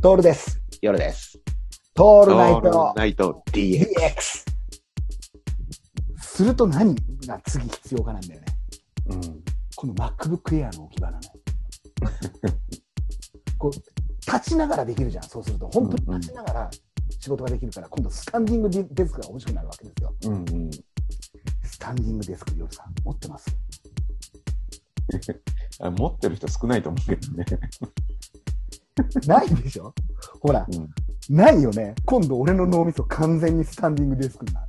トールです。夜です。トールナイトナイト DX。すると何が次必要かなんだよね。うん。この MacBook Air の置き場なのよ。こう、立ちながらできるじゃん、そうすると。本当に立ちながら仕事ができるから、今度スタンディングデスクが欲しくなるわけですよ。うんうん。スタンディングデスク、夜さん、持ってます？あ持ってる人少ないと思うけどね。ないでしょ？ほら、うん。ないよね。今度俺の脳みそ完全にスタンディングデスクになる。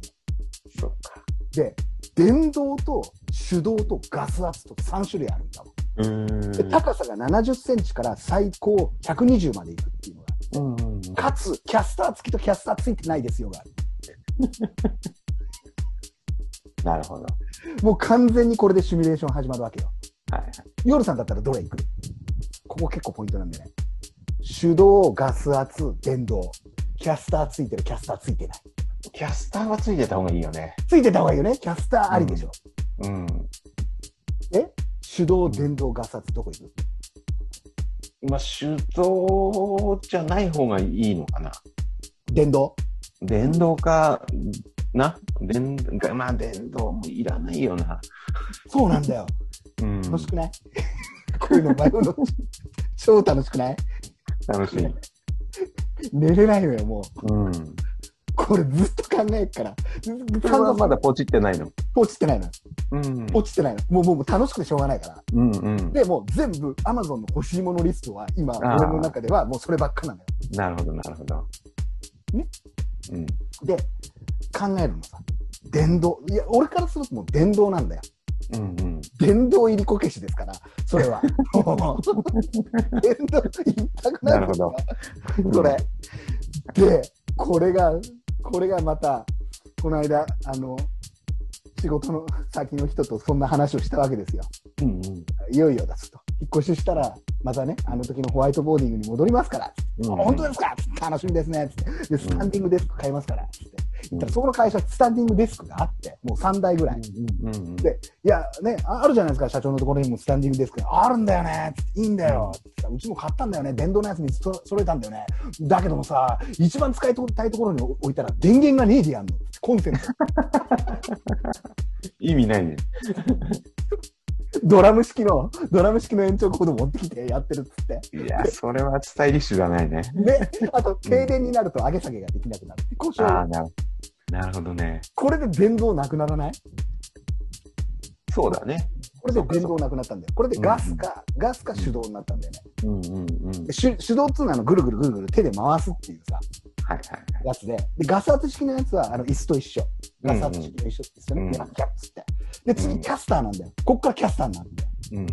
そっか。で、電動と手動とガス圧と3種類あるんだもん。うーん。で高さが70センチから最高120までいくっていうのがうんうんうん。かつ、キャスター付きとキャスター付いてないですよがある。なるほど。もう完全にこれでシミュレーション始まるわけよ。はいはい。夜さんだったらどれ行く？ここ結構ポイントなんでね。手動、ガス圧、電動。キャスター付いてる、キャスター付いてない。キャスターはついてた方がいいよね。付いてた方がいいよね。キャスターありでしょ。うん。え？手動、電動、ガス圧、どこ行く？まあ、手動じゃない方がいいのかな。電動？電動かな？電、まあ、電動もいらないよな。そうなんだよ。うん。楽しくない？こういうの迷うの超楽しくない？楽しい。寝れないのよ、もう。うん。これずっと考えっから。それはまだポチってないの。落ちてないの。うん。落ちてないの。もう、もうもう楽しくてしょうがないから。うんうん。で、もう全部 Amazon の欲しいものリストは今、俺の中ではもうそればっかなのよ。なるほど、なるほど。ね？うん。で、考えるのさ。電動。いや、俺からするともう電動なんだよ。うんうん。電動入りこけしですから、それは。電動言いたくなるんですよ それ。で、これが、これがまた、この間、あの、仕事の先の人とそんな話をしたわけですよ。うんうん。いよいよですと。引っ越ししたら、またね、あの時のホワイトボーディングに戻りますから。うんあ本当ですか？楽しみですね。つって。で、スタンディングデスク買いますから。つって。言ったら、うんそこの会社、スタンディングデスクがあって、もう3台ぐらい。うんうん。で、いや、ね、ああるじゃないですか、社長のところにもスタンディングデスク。あるんだよね。いいんだよ。うちも買ったんだよね。電動のやつにそ揃えたんだよね。だけどもさ、一番使いたいところに置いたら電源がねえでやんの。コンセント。意味ないね。ドラム式の、ドラム式の延長コード持ってきてやってるっつって。いや、それはスタイリッシュじゃないね。で、あと、停電になると上げ下げができなくなる。故障ああ、なるなるほどね。これで電動なくならない？そうだね。これで電動なくなったんだよ。これでガスか、ガスか手動になったんだよね。うんうんうん。で手手動っつうのはあのぐるぐるぐるぐる手で回すっていうさ、はいはいやつで。で、ガス圧式のやつはあの椅子と一緒。ガス圧式と一緒ですよね。うんでキャッツって。で、うん次キャスターなんだよ。こっからキャスターになるんだよ。うん。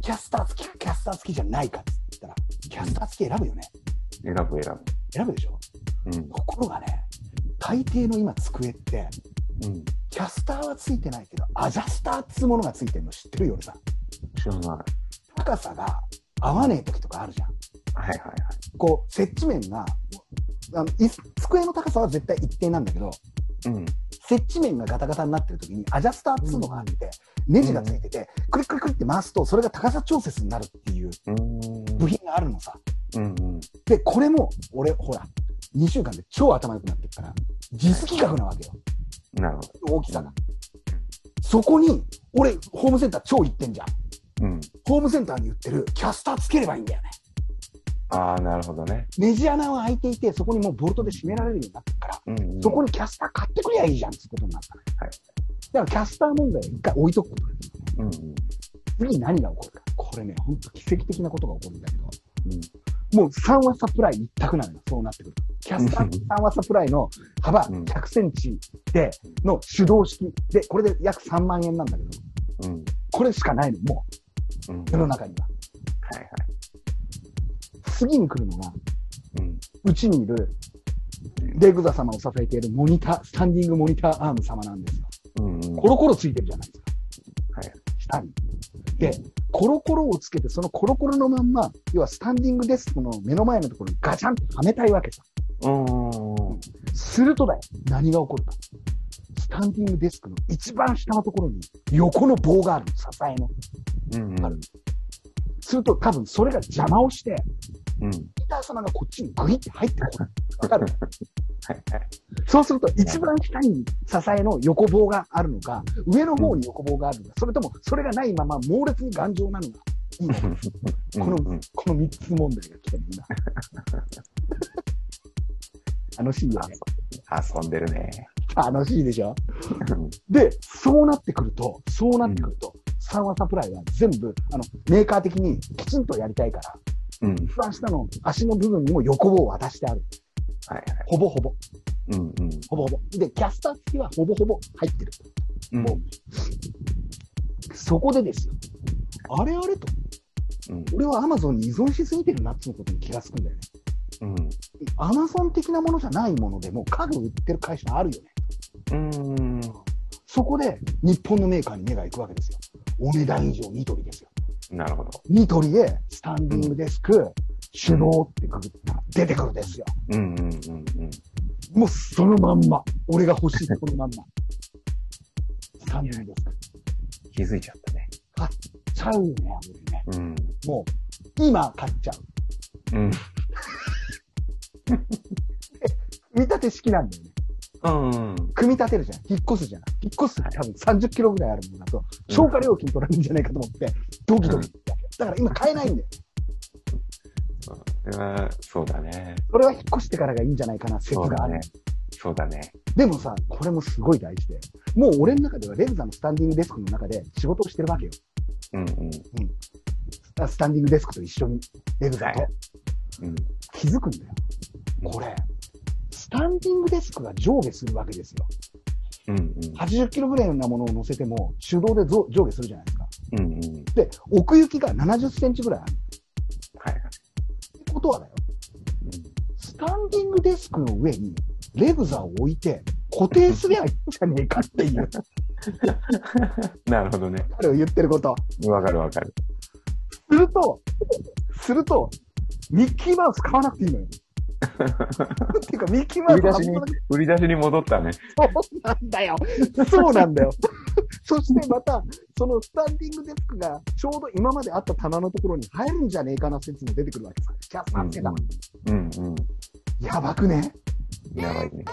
キャスター付きかキャスター付きじゃないかって言ったら、キャスター付き選ぶよね。選ぶ選選ぶでしょ？ぶ。うん。ところがね、大抵の今机って、うん。キャスターは付いてないけど、アジャスターっつうものが付いてるの知ってるよ、俺さ。知らない。高さが合わねえ時とかあるじゃん。はいはいはい。こう、接地面が、あのい机の高さは絶対一定なんだけど、うん。接地面がガタガタになってる時にアジャスターっつうのがあって、ネジがついてて、クリックリクリって回すと、それが高さ調節になるっていううん。部品があるのさ。うんうん。で、これも、俺、ほら、2週間で超頭良くなってるから、実企画なわけよ。なるほ大きさが。そこに、俺、ホームセンター超行ってんじゃん。ど。うん。ホームセンターに売ってるキャスターつければいいんだよね。ああ、なるほどね。ネジ穴は開いていて、そこにもうボルトで締められるようになってるから、うんうん。そこにキャスター買ってくりゃいいじゃんってことになったの。はいだからキャスター問題を一回置いとくことです。うんうん。次何が起こるか。これね、ほんと奇跡的なことが起こるんだけど、うんもう3話サプライ一択なのよ。そうなってくると。キャスター3話サプライの幅うん100センチで、の手動式で、これで約3万円なんだけど、うん。これしかないの、もうん。う、世の中には。はいはい。次に来るのが、うちにいる、レグザ様を支えているモニター、スタンディングモニターアーム様なんですよ。うんうん。コロコロついてるじゃないですか。はい。下に。で、コロコロをつけて、そのコロコロのまんま、要はスタンディングデスクの目の前のところにガチャンってはめたいわけさ。うん。するとだよ、何が起こるか。スタンディングデスクの一番下のところに横の棒があるの、支えの。うんうん。すると多分それが邪魔をして、うん。ピーター様がこっちにグイって入ってこる。わかる？はいはい。そうすると一番下に支えの横棒があるのか、上の方に横棒があるのか、それともそれがないまま猛烈に頑丈なのがいい。このうんうんこの三つ問題が来てる今。楽しいよね。遊んでるね。楽しいでしょ？うんで、そうなってくると、そうなってくると、サンワサプライは全部、あの、メーカー的にきちんとやりたいから、うん。一番下の足の部分にも横棒を渡してある。はいはい。ほぼほぼ。うんうん。ほぼほぼ。で、キャスター付きはほぼほぼ入ってる。うんもうそこでですよ。あれあれと。うん俺はアマゾンに依存しすぎてるなってことに気がつくんだよね。うん。アマゾン的なものじゃないものでも家具売ってる会社あるよね。うん。そこで日本のメーカーに目が行くわけですよ。お値段以上ニトリですよ。なるほど。ニトリでスタンディングデスク、手動ってくぐったら出てくるですよ。うんうんうんうん。もうそのまんま。俺が欲しいそのまんま。スタンディングデスク。気づいちゃったね。ちゃうよね、俺ね。うん。もう、今買っちゃう。うん。て式なんだよね。うん。組み立てるじゃん。引っ越すじゃん。引っ越す多分30キロぐらいあるものだと、消化料金取られるんじゃないかと思って、ドキドキ。だから今買えないんだよ。それは、そうだね。それは引っ越してからがいいんじゃないかな、説がある。そうだね。そうだね。でもさ、これもすごい大事で、もう俺の中ではレグザのスタンディングデスクの中で仕事をしてるわけよ。うんうん。スタンディングデスクと一緒に、レグザとはい。うん。気づくんだよ。これ、スタンディングデスクが上下するわけですよ。うんうん。80キロぐらいなものを乗せても手動でぞ上下するじゃないですか。うんうん。で、奥行きが70センチぐらいある。はいはい。ってことはだよ。スタンディングデスクの上にレグザを置いて固定すりゃいいんじゃねえかっていう、なるほどね。彼を言ってること。わかるわかる。すると、すると、ミッキーマウス買わなくていいのよ。っ ていうか、ミッキーマウス売り出しに売り出しに戻ったね。そうなんだよ。そうなんだよ。そしてまた、そのスタンディングデスクがちょうど今まであった棚のところに入るんじゃねえかな説も出てくるわけさ。キャスターってた。うんうん。やばくね？やばいね。